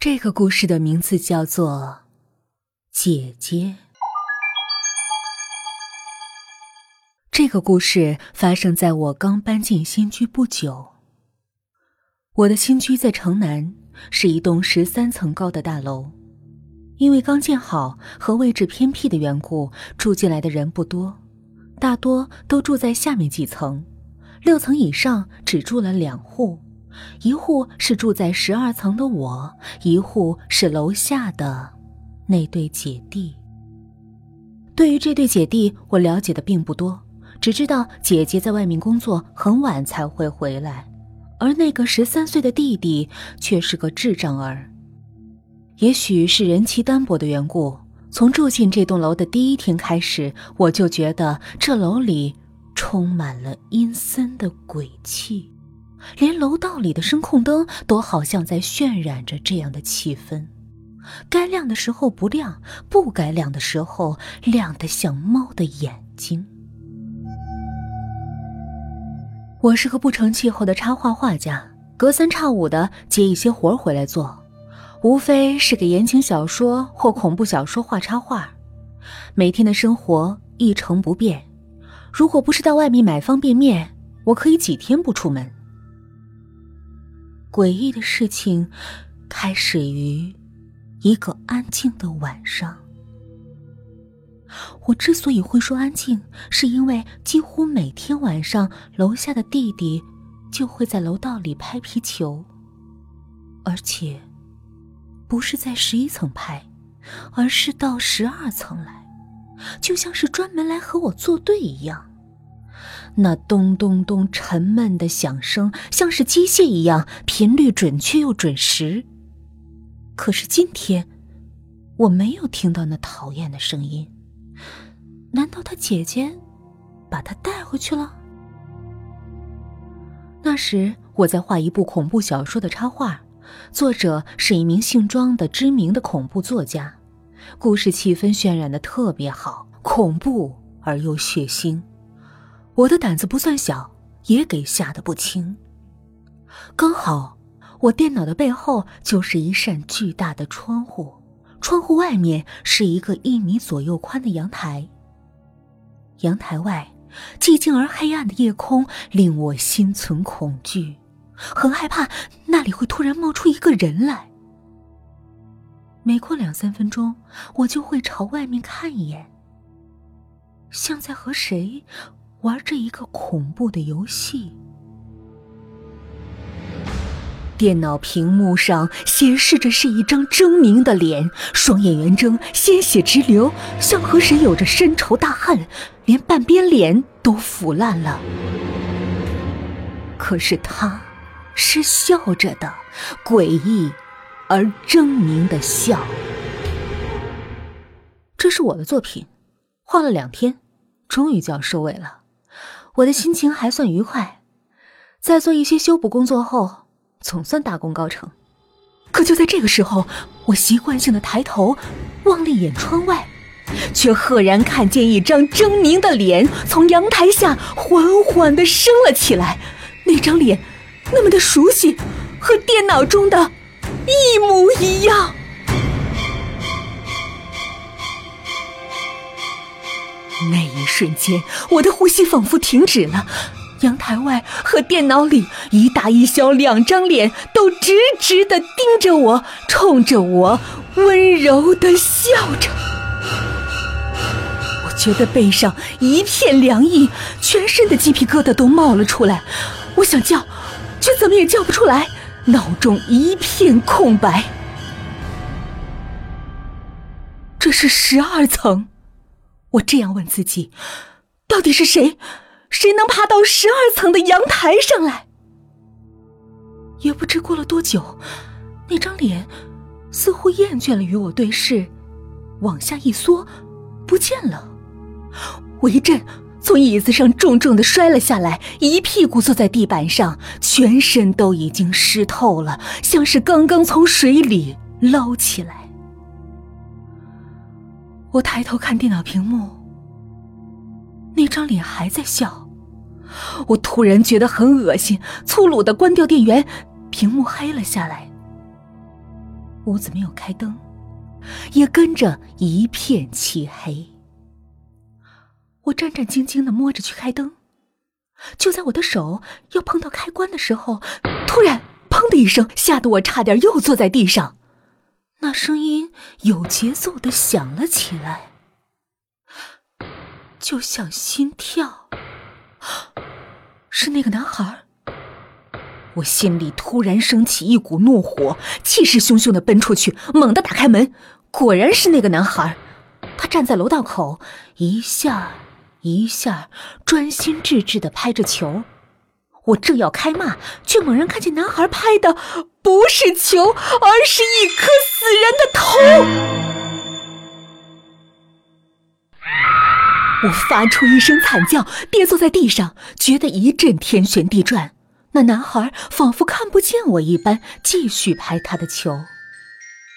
这个故事的名字叫做《姐姐》。这个故事发生在我刚搬进新居不久。我的新居在城南，是一栋十三层高的大楼。因为刚建好和位置偏僻的缘故，住进来的人不多，大多都住在下面几层。六层以上只住了两户，一户是住在十二层的我，一户是楼下的那对姐弟。对于这对姐弟，我了解的并不多。只知道姐姐在外面工作，很晚才会回来，而那个十三岁的弟弟却是个智障儿。也许是人气单薄的缘故，从住进这栋楼的第一天开始，我就觉得这楼里充满了阴森的鬼气，连楼道里的声控灯都好像在渲染着这样的气氛：该亮的时候不亮，不该亮的时候亮得像猫的眼睛。我是个不成气候的插画画家，隔三差五的接一些活回来做，无非是给言情小说或恐怖小说画插画。每天的生活一成不变，如果不是到外面买方便面，我可以几天不出门。诡异的事情开始于一个安静的晚上。我之所以会说安静，是因为几乎每天晚上，楼下的弟弟就会在楼道里拍皮球，而且不是在十一层拍，而是到十二层来，就像是专门来和我作对一样。那咚咚咚沉闷的响声，像是机械一样，频率准确又准时。可是今天，我没有听到那讨厌的声音。难道他姐姐把他带回去了？那时我在画一部恐怖小说的插画，作者是一名姓庄的知名的恐怖作家，故事气氛渲染的特别好，恐怖而又血腥。我的胆子不算小，也给吓得不轻。刚好我电脑的背后就是一扇巨大的窗户，窗户外面是一个一米左右宽的阳台。阳台外，寂静而黑暗的夜空令我心存恐惧，很害怕那里会突然冒出一个人来。每过两三分钟，我就会朝外面看一眼，像在和谁玩着一个恐怖的游戏。电脑屏幕上显示着是一张狰狞的脸，双眼圆睁，鲜血直流，像和谁有着深仇大恨，连半边脸都腐烂了。可是他，是笑着的，诡异而狰狞的笑。这是我的作品，画了两天，终于就要收尾了。我的心情还算愉快，在做一些修补工作后。总算大功告成，可就在这个时候，我习惯性的抬头望了一眼窗外，却赫然看见一张狰狞的脸从阳台下缓缓的升了起来。那张脸那么的熟悉，和电脑中的一模一样。那一瞬间，我的呼吸仿佛停止了。阳台外和电脑里，一大一小两张脸都直直的盯着我，冲着我温柔的笑着。我觉得背上一片凉意，全身的鸡皮疙瘩都冒了出来。我想叫，却怎么也叫不出来，脑中一片空白。这是十二层，我这样问自己：到底是谁？谁能爬到十二层的阳台上来？也不知过了多久，那张脸似乎厌倦了与我对视，往下一缩，不见了。我一震，从椅子上重重的摔了下来，一屁股坐在地板上，全身都已经湿透了，像是刚刚从水里捞起来。我抬头看电脑屏幕。那张脸还在笑，我突然觉得很恶心，粗鲁的关掉电源，屏幕黑了下来。屋子没有开灯，也跟着一片漆黑。我战战兢兢的摸着去开灯，就在我的手要碰到开关的时候，突然“砰”的一声，吓得我差点又坐在地上。那声音有节奏的响了起来，就像心跳。是那个男孩。我心里突然升起一股怒火，气势汹汹的奔出去，猛地打开门，果然是那个男孩。他站在楼道口，一下一下专心致志的拍着球。我正要开骂，却猛然看见男孩拍的不是球，而是一颗死人的头。我发出一声惨叫，跌坐在地上，觉得一阵天旋地转。那男孩仿佛看不见我一般，继续拍他的球。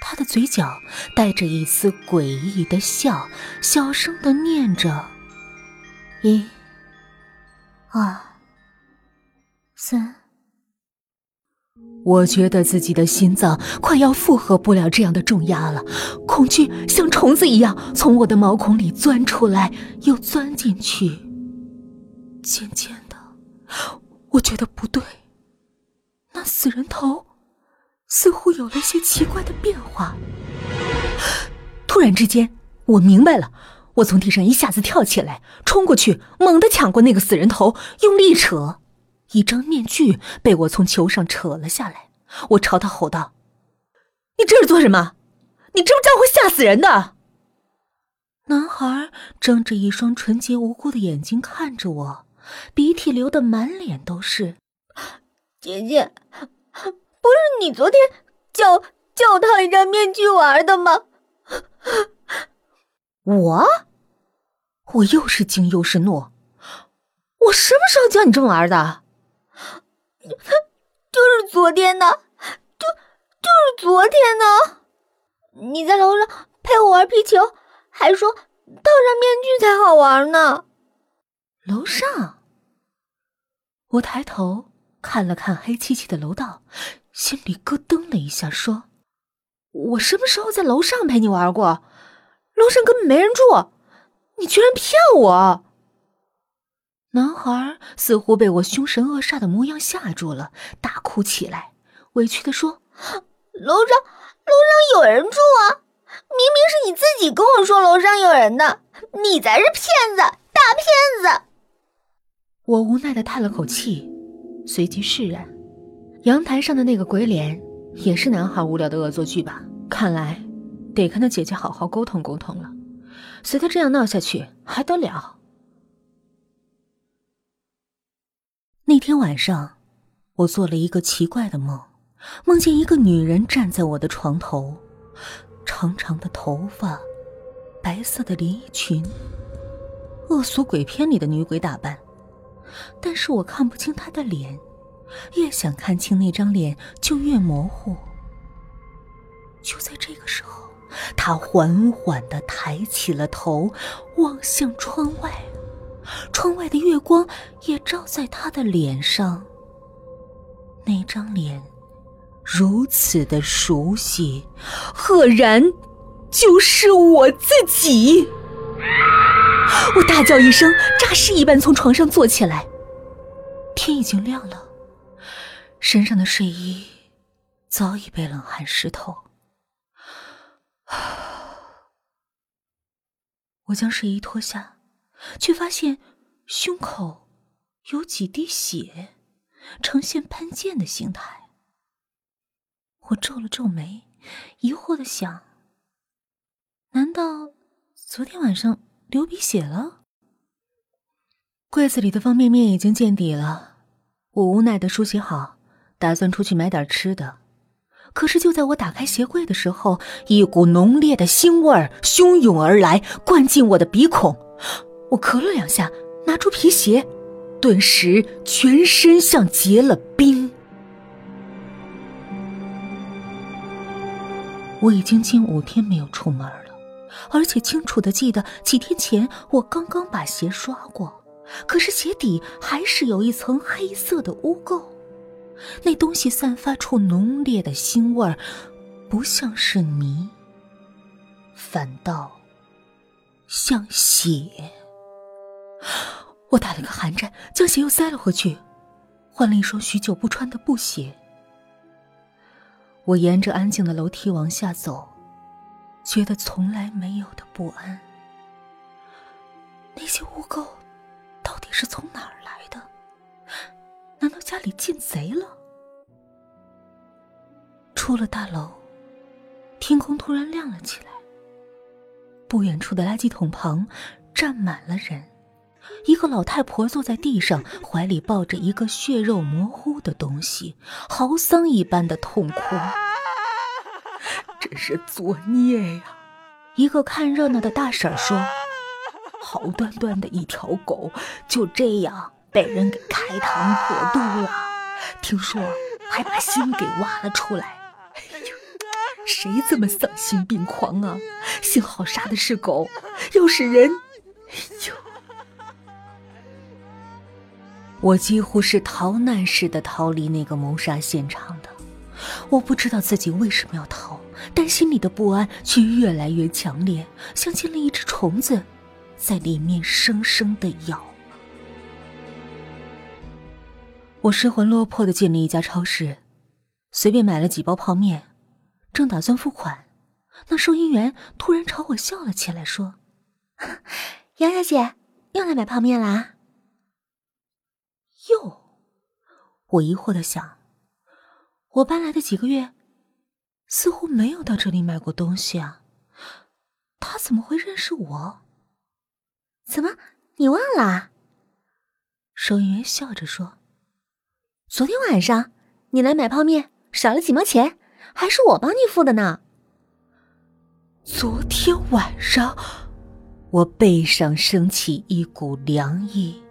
他的嘴角带着一丝诡异的笑，小声的念着：“一、二、三。”我觉得自己的心脏快要负荷不了这样的重压了，恐惧像虫子一样从我的毛孔里钻出来，又钻进去。渐渐的，我觉得不对，那死人头似乎有了些奇怪的变化。突然之间，我明白了，我从地上一下子跳起来，冲过去，猛地抢过那个死人头，用力扯。一张面具被我从球上扯了下来，我朝他吼道：“你这是做什么？你知不知道会吓死人的？”男孩睁着一双纯洁无辜的眼睛看着我，鼻涕流的满脸都是。姐姐，不是你昨天叫叫套一张面具玩的吗？我，我又是惊又是怒。我什么时候教你这么玩的？就是昨天呢，就就是昨天呢。你在楼上陪我玩皮球，还说套上面具才好玩呢。楼上，我抬头看了看黑漆漆的楼道，心里咯噔了一下，说：“我什么时候在楼上陪你玩过？楼上根本没人住，你居然骗我！”男孩似乎被我凶神恶煞的模样吓住了，大哭起来，委屈的说：“楼上，楼上有人住啊！明明是你自己跟我说楼上有人的，你才是骗子，大骗子！”我无奈的叹了口气，随即释然。阳台上的那个鬼脸，也是男孩无聊的恶作剧吧？看来得跟他姐姐好好沟通沟通了。随他这样闹下去，还得了？天晚上，我做了一个奇怪的梦，梦见一个女人站在我的床头，长长的头发，白色的连衣裙，恶俗鬼片里的女鬼打扮。但是我看不清她的脸，越想看清那张脸就越模糊。就在这个时候，她缓缓的抬起了头，望向窗外。窗外的月光也照在他的脸上，那张脸如此的熟悉，赫然就是我自己。我大叫一声，诈尸一般从床上坐起来。天已经亮了，身上的睡衣早已被冷汗湿透。我将睡衣脱下。却发现胸口有几滴血，呈现喷溅的形态。我皱了皱眉，疑惑的想：难道昨天晚上流鼻血了？柜子里的方便面已经见底了，我无奈的梳洗好，打算出去买点吃的。可是就在我打开鞋柜的时候，一股浓烈的腥味儿汹涌而来，灌进我的鼻孔。我咳了两下，拿出皮鞋，顿时全身像结了冰。我已经近五天没有出门了，而且清楚的记得几天前我刚刚把鞋刷过，可是鞋底还是有一层黑色的污垢，那东西散发出浓烈的腥味儿，不像是泥，反倒像血。我打了个寒战，将鞋又塞了回去，换了一双许久不穿的布鞋。我沿着安静的楼梯往下走，觉得从来没有的不安。那些污垢到底是从哪儿来的？难道家里进贼了？出了大楼，天空突然亮了起来。不远处的垃圾桶旁站满了人，一个老太婆坐在地上，怀里抱着一个血肉模糊的东西，嚎丧一般的痛哭。真是作孽呀！一个看热闹的大婶说：“好端端的一条狗，就这样被人给开膛破肚了，听说还把心给挖了出来。”哎呦谁这么丧心病狂啊？幸好杀的是狗，要是人，哎呦！我几乎是逃难似的逃离那个谋杀现场的。我不知道自己为什么要逃，但心里的不安却越来越强烈，像进了一只虫子，在里面生生的咬。我失魂落魄的进了一家超市，随便买了几包泡面。正打算付款，那收银员突然朝我笑了起来，说：“ 杨小姐又来买泡面啦？”哟，我疑惑的想，我搬来的几个月，似乎没有到这里买过东西啊，他怎么会认识我？怎么，你忘了？收银员笑着说：“昨天晚上你来买泡面，少了几毛钱。”还是我帮你付的呢。昨天晚上，我背上升起一股凉意。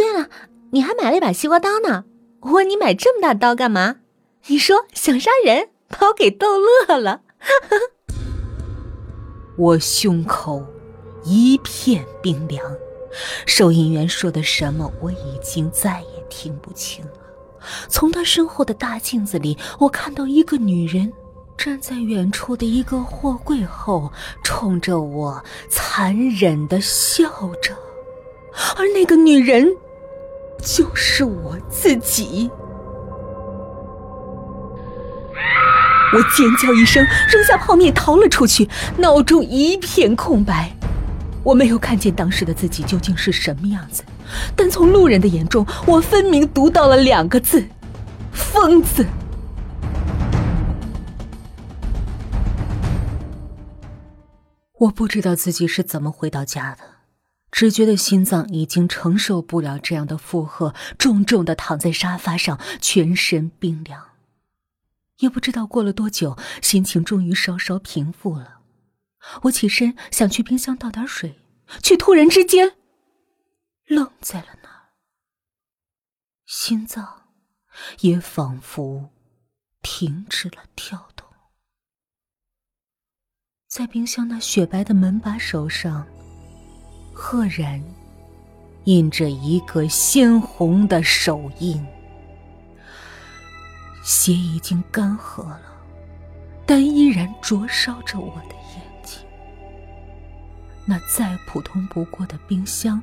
对了，你还买了一把西瓜刀呢。我问你买这么大刀干嘛？你说想杀人，把我给逗乐了。我胸口一片冰凉，收银员说的什么我已经再也听不清了。从他身后的大镜子里，我看到一个女人站在远处的一个货柜后，冲着我残忍的笑着，而那个女人就是我自己。我尖叫一声，扔下泡面逃了出去，脑中一片空白。我没有看见当时的自己究竟是什么样子。但从路人的眼中，我分明读到了两个字：疯子。我不知道自己是怎么回到家的，只觉得心脏已经承受不了这样的负荷，重重的躺在沙发上，全身冰凉。也不知道过了多久，心情终于稍稍平复了。我起身想去冰箱倒点水，却突然之间。愣在了那儿，心脏也仿佛停止了跳动。在冰箱那雪白的门把手上，赫然印着一个鲜红的手印。血已经干涸了，但依然灼烧着我的眼睛。那再普通不过的冰箱。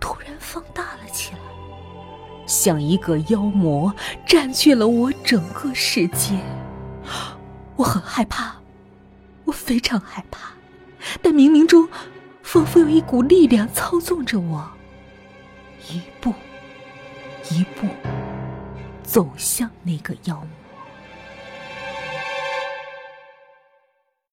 突然放大了起来，像一个妖魔占据了我整个世界。我很害怕，我非常害怕，但冥冥中仿佛有一股力量操纵着我，一步一步走向那个妖魔。